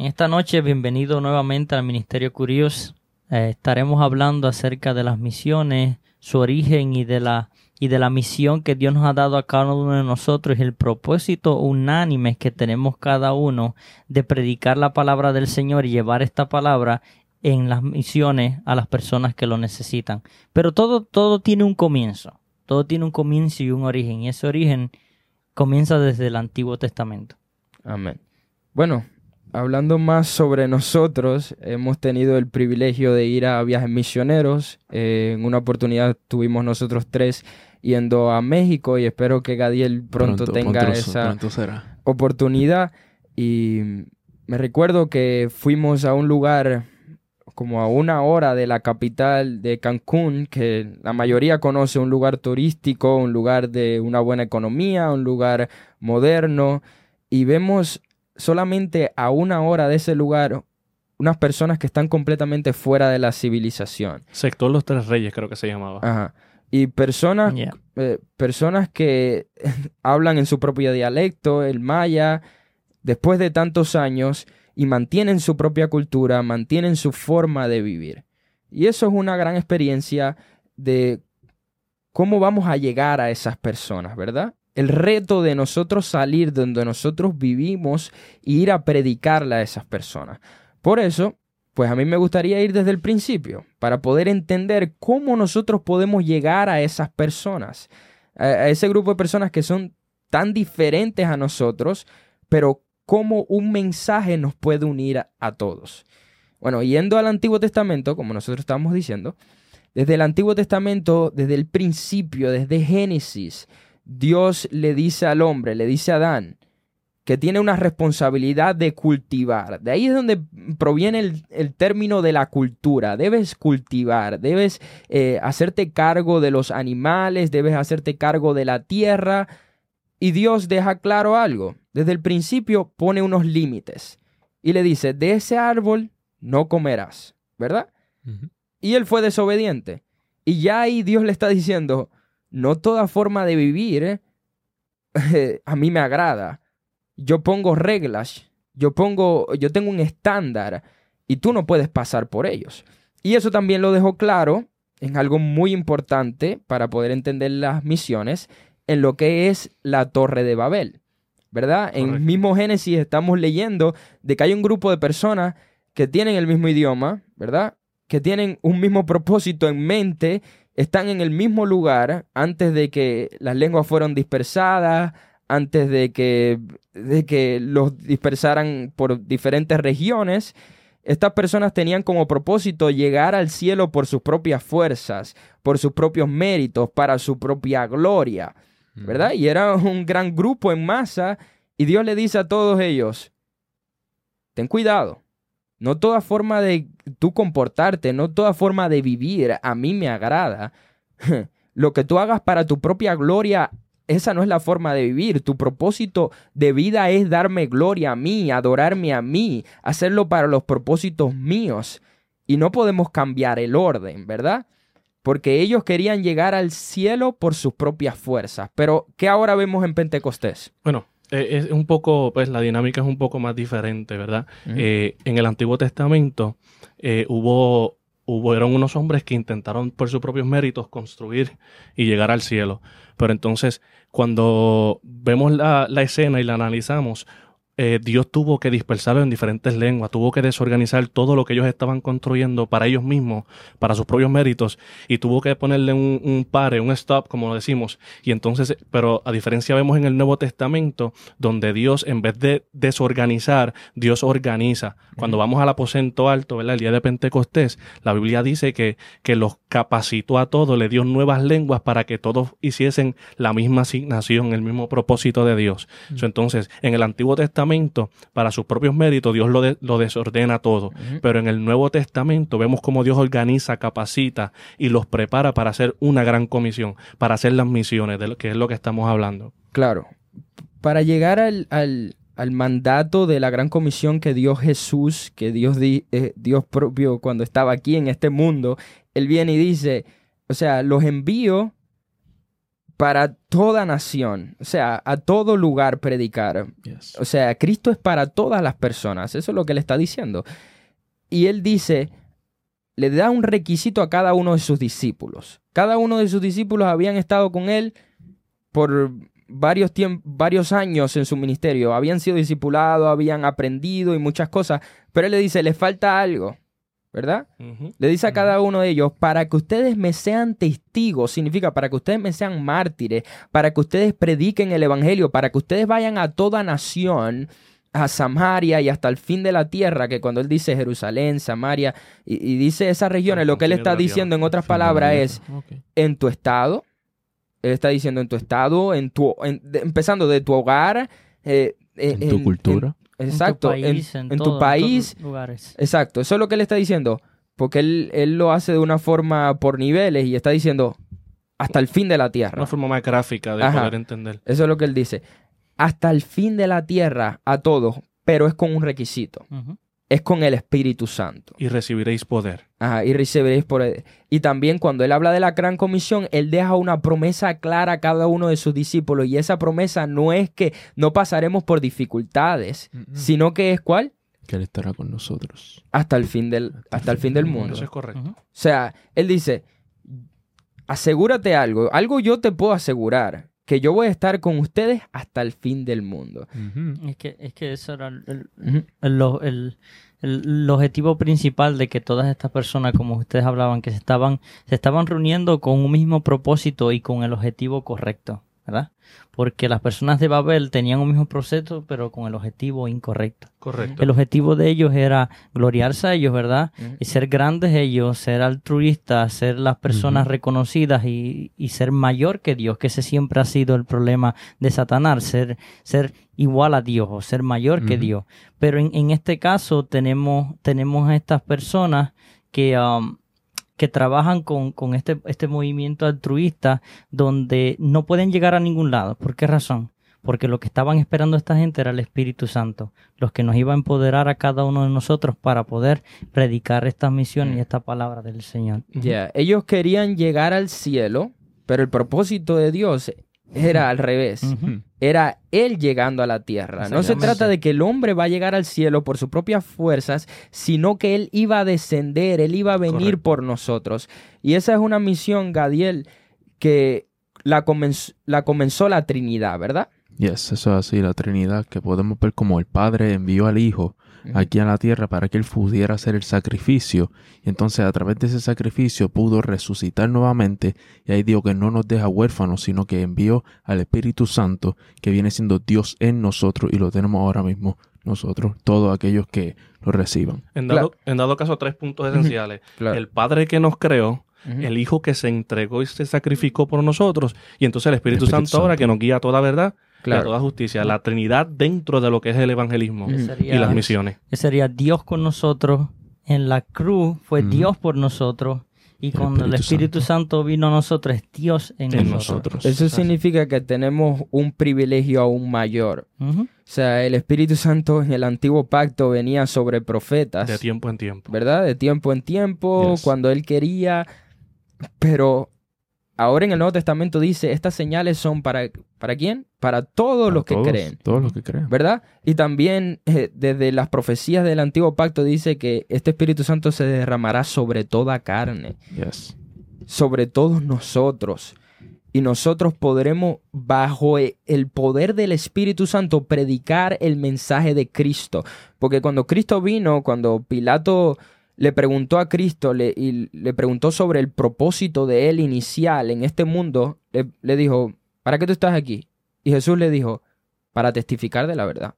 En esta noche, bienvenido nuevamente al Ministerio Curios. Eh, estaremos hablando acerca de las misiones, su origen y de la y de la misión que Dios nos ha dado a cada uno de nosotros y el propósito unánime que tenemos cada uno de predicar la palabra del Señor y llevar esta palabra en las misiones a las personas que lo necesitan. Pero todo, todo tiene un comienzo. Todo tiene un comienzo y un origen. Y ese origen comienza desde el Antiguo Testamento. Amén. Bueno, hablando más sobre nosotros, hemos tenido el privilegio de ir a viajes misioneros. Eh, en una oportunidad tuvimos nosotros tres yendo a México y espero que Gadiel pronto, tenga esa oportunidad. Y me recuerdo que fuimos a un lugar como a una hora de la capital de Cancún, que la mayoría conoce un lugar turístico, un lugar de una buena economía, un lugar moderno, y vemos solamente a una hora de ese lugar unas personas que están completamente fuera de la civilización. Sector Los Tres Reyes creo que se llamaba. Ajá. Y personas, eh, personas que hablan en su propio dialecto, el maya, después de tantos años, y mantienen su propia cultura, mantienen su forma de vivir. Y eso es una gran experiencia de cómo vamos a llegar a esas personas, ¿verdad? El reto de nosotros salir de donde nosotros vivimos e ir a predicarle a esas personas. Por eso, pues a mí me gustaría ir desde el principio, para poder entender cómo nosotros podemos llegar a esas personas, a ese grupo de personas que son tan diferentes a nosotros, pero cómo un mensaje nos puede unir a, todos. Bueno, yendo al Antiguo Testamento, como nosotros estamos diciendo, desde el Antiguo Testamento, desde el principio, desde Génesis, Dios le dice al hombre, le dice a Adán, que tiene una responsabilidad de cultivar. De ahí es donde proviene el, término de la cultura. Debes cultivar, debes eh, hacerte cargo de los animales, debes hacerte cargo de la tierra. Y Dios deja claro algo desde el principio pone unos límites y le dice, de ese árbol no comerás, ¿verdad? Y él fue desobediente. Y ya ahí Dios le está diciendo, no toda forma de vivir eh, a mí me agrada. Yo pongo reglas, yo pongo, yo tengo un estándar y tú no puedes pasar por ellos. Y eso también lo dejó claro en algo muy importante para poder entender las misiones, en lo que es la Torre de Babel. ¿verdad? En el mismo Génesis estamos leyendo de que hay un grupo de personas que tienen el mismo idioma, ¿verdad? Que tienen un mismo propósito en mente, están en el mismo lugar antes de que las lenguas fueron dispersadas, antes de que, de que los dispersaran por diferentes regiones. Estas personas tenían como propósito llegar al cielo por sus propias fuerzas, por sus propios méritos, para su propia gloria. ¿verdad? Y era un gran grupo en masa y Dios le dice a todos ellos, ten cuidado, no toda forma de tú comportarte, no toda forma de vivir a mí me agrada. Lo que tú hagas para tu propia gloria, esa no es la forma de vivir. Tu propósito de vida es darme gloria a mí, adorarme a mí, hacerlo para los propósitos míos. Y no podemos cambiar el orden, ¿verdad? porque ellos querían llegar al cielo por sus propias fuerzas. Pero, ¿qué ahora vemos en Pentecostés? Bueno, es un poco, pues la dinámica es un poco más diferente, ¿verdad? Eh, en el Antiguo Testamento eh, hubo, unos hombres que intentaron por sus propios méritos construir y llegar al cielo. Pero entonces, cuando vemos la, la escena y la analizamos, eh, Dios tuvo que dispersarlo en diferentes lenguas, tuvo que desorganizar todo lo que ellos estaban construyendo para ellos mismos, para sus propios méritos, y tuvo que ponerle un, un pare, un stop, como lo decimos. Y entonces, pero a diferencia vemos en el Nuevo Testamento, donde Dios, en vez de desorganizar, Dios organiza. Cuando vamos al aposento alto, ¿verdad? El día de Pentecostés, la Biblia dice que, que los capacitó a todos, le dio nuevas lenguas para que todos hiciesen la misma asignación, el mismo propósito de Dios. entonces, en el Antiguo Testamento, para sus propios méritos, Dios lo, lo desordena todo. Pero en el Nuevo Testamento vemos cómo Dios organiza, capacita y los prepara para hacer una gran comisión, para hacer las misiones, de lo que es lo que estamos hablando. Claro. Para llegar al, al, mandato de la gran comisión que dio Jesús, que Dios, eh, Dios propio cuando estaba aquí en este mundo, Él viene y dice, o sea, los envío para toda nación, o sea, a todo lugar predicar. O sea, Cristo es para todas las personas, eso es lo que él está diciendo. Y él dice, le da un requisito a cada uno de sus discípulos. Cada uno de sus discípulos habían estado con él por varios, varios años en su ministerio, habían sido discipulados, habían aprendido y muchas cosas, pero él le dice, le falta algo. ¿Verdad? Le dice a cada uno de ellos, para que ustedes me sean testigos, significa para que ustedes me sean mártires, para que ustedes prediquen el Evangelio, para que ustedes vayan a toda nación, a Samaria y hasta el fin de la tierra, que cuando él dice Jerusalén, Samaria, y, dice esas regiones, lo que él está diciendo en otras palabras es, en tu estado, él está diciendo en tu estado, en tu, empezando de tu hogar, eh, en, tu cultura. Exacto, en tu país. lugares. Exacto, eso es lo que él está diciendo. Porque él, él, lo hace de una forma por niveles y está diciendo hasta el fin de la tierra. Una forma más gráfica de poder entender. Eso es lo que él dice. Hasta el fin de la tierra a todos, pero es con un requisito es con el Espíritu Santo. Y recibiréis poder. Ajá, y recibiréis poder. Y también cuando él habla de la gran comisión, él deja una promesa clara a cada uno de sus discípulos. Y esa promesa no es que no pasaremos por dificultades, sino que es cuál? Que él estará con nosotros. Hasta el fin del, hasta el fin del mundo. Eso es correcto. O sea, él dice, asegúrate algo. Algo yo te puedo asegurar que yo voy a estar con ustedes hasta el fin del mundo. es, que, es que eso era el, objetivo principal de que todas estas personas, como ustedes hablaban, que se estaban, se estaban reuniendo con un mismo propósito y con el objetivo correcto. ¿Verdad? Porque las personas de Babel tenían un mismo proceso, pero con el objetivo incorrecto. Correcto. El objetivo de ellos era gloriarse a ellos, ¿verdad? Y ser grandes ellos, ser altruistas, ser las personas reconocidas y, ser mayor que Dios, que ese siempre ha sido el problema de Satanás, ser, ser igual a Dios o ser mayor que Dios. Pero en, en, este caso tenemos, tenemos a estas personas que... Um, que trabajan con, este, este movimiento altruista donde no pueden llegar a ningún lado. ¿Por qué razón? Porque lo que estaban esperando esta gente era el Espíritu Santo, los que nos iba a empoderar a cada uno de nosotros para poder predicar esta misión y mm. esta palabra del Señor. Ya, ellos querían llegar al cielo, pero el propósito de Dios era al revés. Era Él llegando a la tierra. No se trata de que el hombre va a llegar al cielo por sus propias fuerzas, sino que Él iba a descender, Él iba a venir por nosotros. Y esa es una misión, Gadiel, que la, la comenzó la Trinidad, ¿verdad? Yes, eso es así, la Trinidad, que podemos ver como el Padre envió al Hijo aquí a la tierra para que Él pudiera hacer el sacrificio. Y entonces a través de ese sacrificio pudo resucitar nuevamente. Y ahí digo que no nos deja huérfanos, sino que envió al Espíritu Santo, que viene siendo Dios en nosotros y lo tenemos ahora mismo nosotros, todos aquellos que lo reciban. En dado, en dado caso, tres puntos esenciales. El Padre que nos creó, el Hijo que se entregó y se sacrificó por nosotros, y entonces el Espíritu, Santo, ahora que nos guía a toda verdad Claro. toda justicia, la Trinidad dentro de lo que es el evangelismo y las misiones. Ese sería Dios con nosotros. En la cruz fue Dios por nosotros. Y cuando el Espíritu Santo. vino a nosotros, es Dios en, nosotros. Eso significa que tenemos un privilegio aún mayor. O sea, el Espíritu Santo en el antiguo pacto venía sobre profetas. De tiempo en tiempo. ¿Verdad? De tiempo en tiempo, cuando él quería. Pero ahora en el Nuevo Testamento dice, estas señales son para, ¿para quién? Para todos los que creen. Todos los que creen. ¿Verdad? Y también eh, desde las profecías del Antiguo Pacto dice que este Espíritu Santo se derramará sobre toda carne. Yes. Sobre todos nosotros. Y nosotros podremos, bajo e, el poder del Espíritu Santo, predicar el mensaje de Cristo. Porque cuando Cristo vino, cuando Pilato le preguntó a Cristo le, y le preguntó sobre el propósito de él inicial en este mundo, le, dijo, ¿para qué tú estás aquí? Y Jesús le dijo, para testificar de la verdad.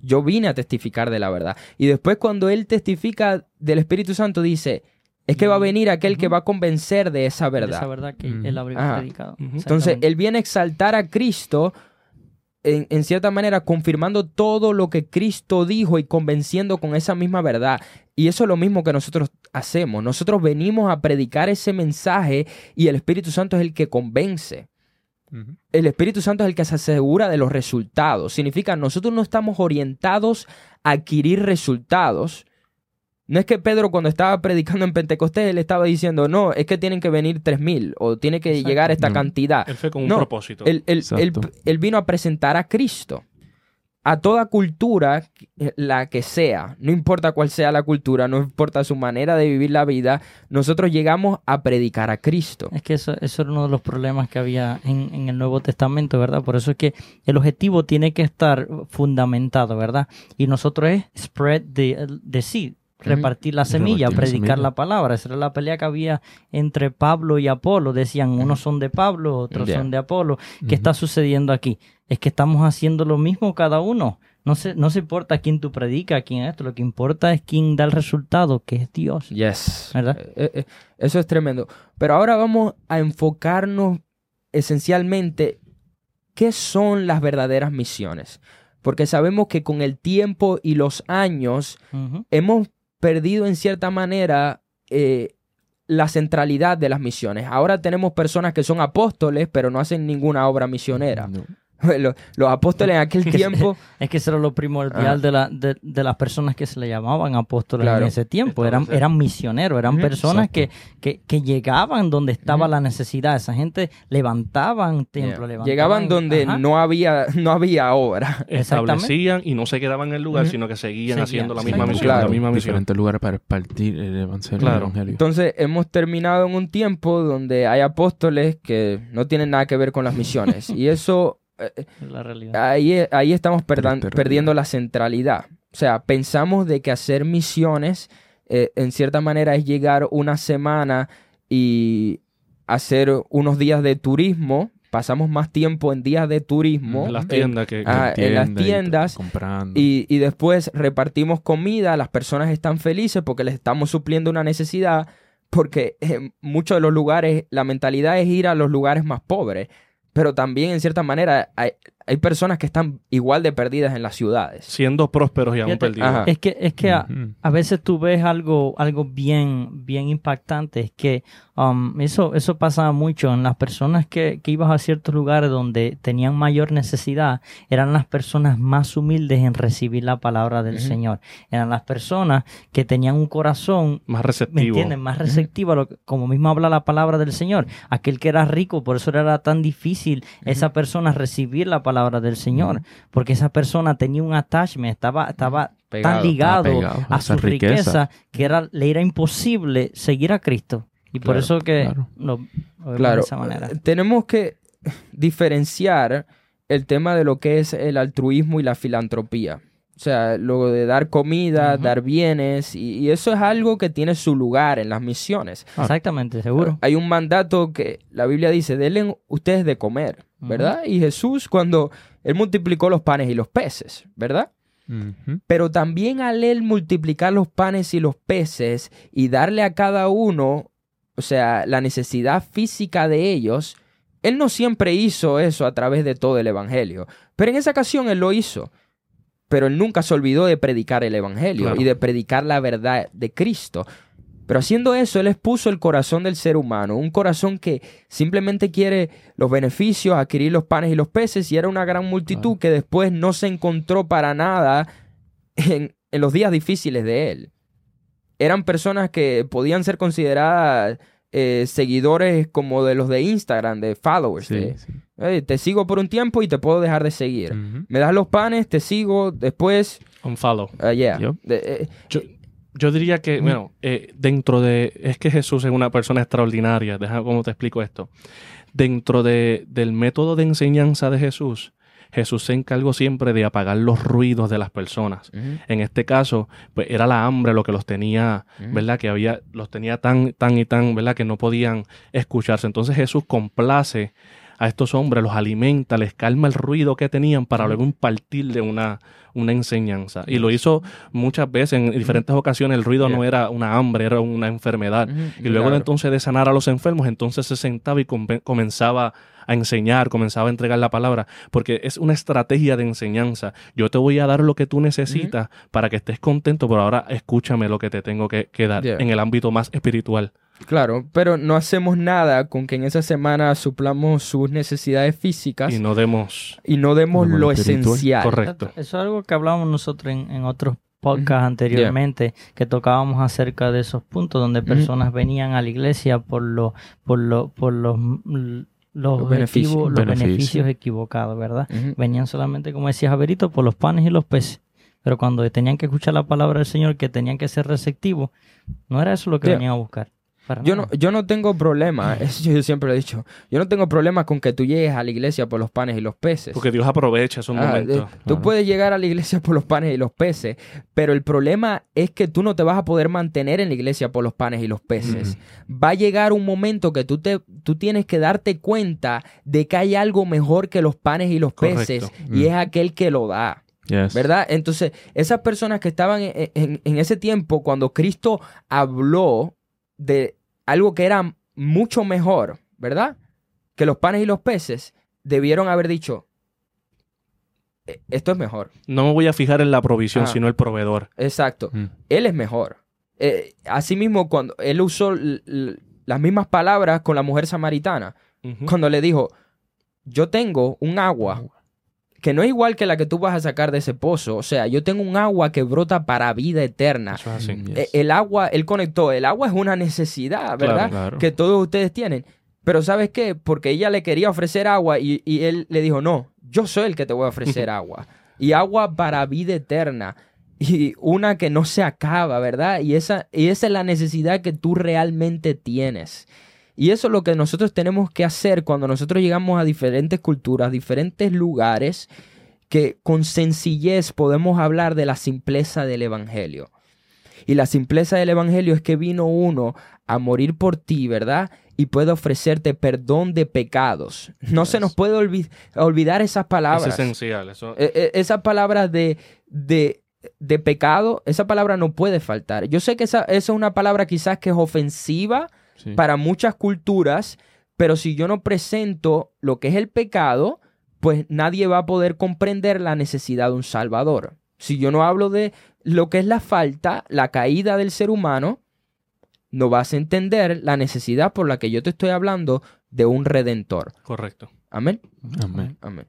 Yo vine a testificar de la verdad. Y después cuando él testifica del Espíritu Santo, dice, es que va a venir aquel que va a convencer de esa verdad. esa verdad que él habría predicado. Entonces, él viene a exaltar a Cristo en, cierta manera confirmando todo lo que Cristo dijo y convenciendo con esa misma verdad. Y eso es lo mismo que nosotros hacemos. Nosotros venimos a predicar ese mensaje y el Espíritu Santo es el que convence. El Espíritu Santo es el que se asegura de los resultados. Significa, nosotros no estamos orientados a adquirir resultados, No es que Pedro cuando estaba predicando en Pentecostés, él estaba diciendo, no, es que tienen que venir tres mil o tiene que llegar esta cantidad. Él fue con un propósito. él, vino a presentar a Cristo a toda cultura, la que sea, no importa cuál sea la cultura, no importa su manera de vivir la vida, nosotros llegamos a predicar a Cristo. Es que eso, eso era uno de los problemas que había en, el Nuevo Testamento, ¿verdad? Por eso es que el objetivo tiene que estar fundamentado, ¿verdad? Y nosotros es spread the, the seed, repartir la semilla, predicar la, palabra. Esa era la pelea que había entre Pablo y Apolo. Decían, unos son de Pablo, otros son de Apolo. ¿Qué está sucediendo aquí? Es que estamos haciendo lo mismo cada uno. No se, no se importa quién tú predicas, quién es esto. Lo que importa es quién da el resultado, que es Dios. Yes. ¿Verdad? Eh, eh, eh, eso es tremendo. Pero ahora vamos a enfocarnos esencialmente qué son las verdaderas misiones. Porque sabemos que con el tiempo y los años hemos perdido en cierta manera eh, la centralidad de las misiones. Ahora tenemos personas que son apóstoles, pero no hacen ninguna obra misionera. Los, apóstoles en aquel tiempo... es que eso era lo primordial de, la, de, las personas que se le llamaban apóstoles en ese tiempo. Eran, eran misioneros, eran personas que, que, llegaban donde estaba la necesidad. Esa gente levantaban templos, Llegaban donde no había, no había obra. Establecían y no se quedaban en el lugar, sino que seguían, haciendo la misma misión. La misma misión. Diferentes lugares para partir el evangelio. Entonces hemos terminado en un tiempo donde hay apóstoles que no tienen nada que ver con las misiones. y eso la realidad. Ahí, ahí estamos perdiendo la centralidad. O sea, pensamos de que hacer misiones eh, en cierta manera es llegar una semana y hacer unos días de turismo. Pasamos más tiempo en días de turismo. En las tiendas que, en las tiendas. comprando. Y, y después repartimos comida. Las personas están felices porque les estamos supliendo una necesidad. Porque en muchos de los lugares la mentalidad es ir a los lugares más pobres pero también en cierta manera hay, personas que están igual de perdidas en las ciudades. Siendo prósperos y aún perdidos. Es que, es que a, veces tú ves algo, algo bien, bien impactante. Es que um, eso, eso pasaba mucho en las personas que, que ibas a ciertos lugares donde tenían mayor necesidad. Eran las personas más humildes en recibir la palabra del Señor. Eran las personas que tenían un corazón más receptivo. ¿me Más receptivo a lo como mismo habla la palabra del Señor. Aquel que era rico, por eso era tan difícil esa persona recibir la palabra del Señor, porque esa persona tenía un attachment, estaba, estaba tan ligado, a su riqueza. que era, le era imposible seguir a Cristo. Y por eso que lo, de esa manera. Eh, tenemos que diferenciar el tema de lo que es el altruismo y la filantropía. O sea, lo de dar comida, dar bienes, y, eso es algo que tiene su lugar en las misiones. Exactamente, seguro. Hay un mandato que la Biblia dice, denle ustedes de comer, ¿verdad? Y Jesús cuando él multiplicó los panes y los peces, ¿verdad? Pero también al él multiplicar los panes y los peces y darle a cada uno, o sea, la necesidad física de ellos, él no siempre hizo eso a través de todo el Evangelio, pero en esa ocasión él lo hizo pero él nunca se olvidó de predicar el Evangelio y de predicar la verdad de Cristo. Pero haciendo eso, él expuso el corazón del ser humano, un corazón que simplemente quiere los beneficios, adquirir los panes y los peces, y era una gran multitud que después no se encontró para nada en, en los días difíciles de él. Eran personas que podían ser consideradas eh, seguidores como de los de Instagram, de followers. te sigo por un tiempo y te puedo dejar de seguir. Me das los panes, te sigo, después... Un follow. Uh, yeah. Eh, yo, diría que, bueno, eh, dentro de... Es que Jesús es una persona extraordinaria. Deja cómo te explico esto. Dentro de, del método de enseñanza de Jesús, Jesús se encargó siempre de apagar los ruidos de las personas. En este caso, pues era la hambre lo que los tenía, ¿verdad? Que había, los tenía tan, tan y tan, ¿verdad? Que no podían escucharse. Entonces Jesús complace a estos hombres, los alimenta, les calma el ruido que tenían para luego impartirle una, una enseñanza. Y lo hizo muchas veces, en diferentes ocasiones, el ruido no era una hambre, era una enfermedad. Y luego entonces de sanar a los enfermos, entonces se sentaba y comenzaba a enseñar, comenzaba a entregar la palabra, porque es una estrategia de enseñanza. Yo te voy a dar lo que tú necesitas para que estés contento, pero ahora escúchame lo que te tengo que, dar en el ámbito más espiritual. Claro, pero no hacemos nada con que en esa semana suplamos sus necesidades físicas. Y no demos. Y no demos lo, esencial. Correcto. Eso es algo que hablamos nosotros en, otros podcasts anteriormente que tocábamos acerca de esos puntos donde personas venían a la iglesia por lo, por lo, por los los, beneficios, los beneficios equivocados, ¿verdad? Venían solamente, como decía Javerito, por los panes y los peces. Pero cuando tenían que escuchar la palabra del Señor, que tenían que ser receptivos, no era eso lo que venían a buscar. Yo no, yo no tengo problema, eso yo siempre lo he dicho, yo no tengo problema con que tú llegues a la iglesia por los panes y los peces. Porque Dios aprovecha esos ah, momentos. tú puedes llegar a la iglesia por los panes y los peces, pero el problema es que tú no te vas a poder mantener en la iglesia por los panes y los peces. Va a llegar un momento que tú, te, tú tienes que darte cuenta de que hay algo mejor que los panes y los peces, y es aquel que lo da. ¿Verdad? Entonces, esas personas que estaban en, ese tiempo, cuando Cristo habló de algo que era mucho mejor, ¿verdad? Que los panes y los peces, debieron haber dicho, e, esto es mejor. No me voy a fijar en la provisión, sino el proveedor. Exacto. Mm. Él es mejor. Eh, asimismo, cuando él usó las mismas palabras con la mujer samaritana, cuando le dijo, yo tengo un agua que no es igual que la que tú vas a sacar de ese pozo. O sea, yo tengo un agua que brota para vida eterna. E, el agua, él conectó, el agua es una necesidad, ¿verdad? Que todos ustedes tienen. Pero ¿sabes qué? Porque ella le quería ofrecer agua y, él le dijo, no, yo soy el que te voy a ofrecer agua. Y agua para vida eterna. Y una que no se acaba, ¿verdad? Y esa, y esa es la necesidad que tú realmente tienes. Y eso es lo que nosotros tenemos que hacer cuando nosotros llegamos a diferentes culturas, diferentes lugares, que con sencillez podemos hablar de la simpleza del Evangelio. Y la simpleza del Evangelio es que vino uno a morir por ti, ¿verdad? Y puede ofrecerte perdón de pecados. No se nos puede olvidar esas palabras. Es esencial. Eso... E, e, esas palabras de, de, de, pecado, esa palabra no puede faltar. Yo sé que esa, esa es una palabra quizás que es ofensiva para muchas culturas, pero si yo no presento lo que es el pecado, pues nadie va a poder comprender la necesidad de un Salvador. Si yo no hablo de lo que es la falta, la caída del ser humano, no vas a entender la necesidad por la que yo te estoy hablando de un redentor. Correcto. Amén. Amén. Amén.